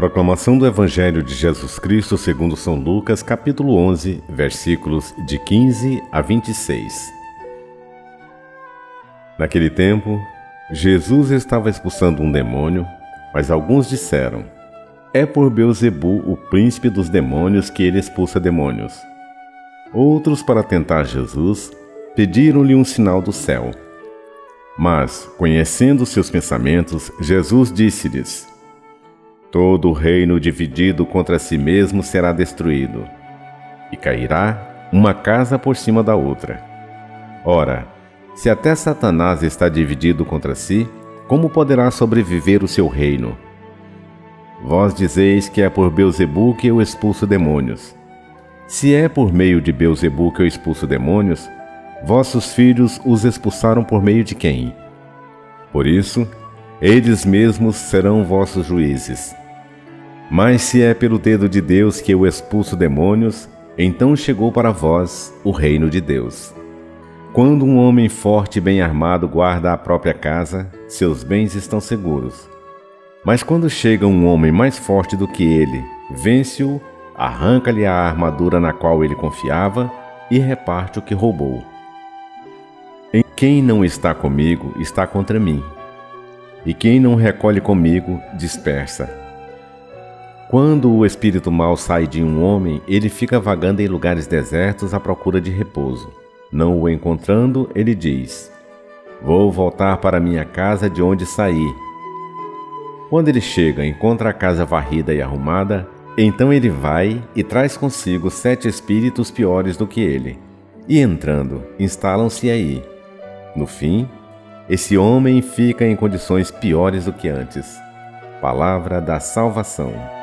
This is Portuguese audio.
Proclamação do Evangelho de Jesus Cristo segundo São Lucas, capítulo 11, versículos de 15 a 26. Naquele tempo, Jesus estava expulsando um demônio, mas alguns disseram: É por Beuzebu, o príncipe dos demônios, que ele expulsa demônios. Outros, para tentar Jesus, pediram-lhe um sinal do céu. Mas, conhecendo seus pensamentos, Jesus disse-lhes: Todo reino dividido contra si mesmo será destruído, e cairá uma casa por cima da outra. Ora, se até Satanás está dividido contra si, como poderá sobreviver o seu reino? Vós dizeis que é por Beuzebu que eu expulso demônios. Se é por meio de Beuzebu que eu expulso demônios, vossos filhos os expulsaram por meio de quem? Por isso, eles mesmos serão vossos juízes. Mas se é pelo dedo de Deus que eu expulso demônios, então chegou para vós o reino de Deus. Quando um homem forte e bem armado guarda a própria casa, seus bens estão seguros. Mas quando chega um homem mais forte do que ele, vence-o, arranca-lhe a armadura na qual ele confiava e reparte o que roubou. Em quem não está comigo está contra mim, e quem não recolhe comigo dispersa. Quando o espírito mau sai de um homem, ele fica vagando em lugares desertos à procura de repouso. Não o encontrando, ele diz: Vou voltar para minha casa de onde saí. Quando ele chega, encontra a casa varrida e arrumada, então ele vai e traz consigo sete espíritos piores do que ele. E entrando, instalam-se aí. No fim, esse homem fica em condições piores do que antes. Palavra da salvação.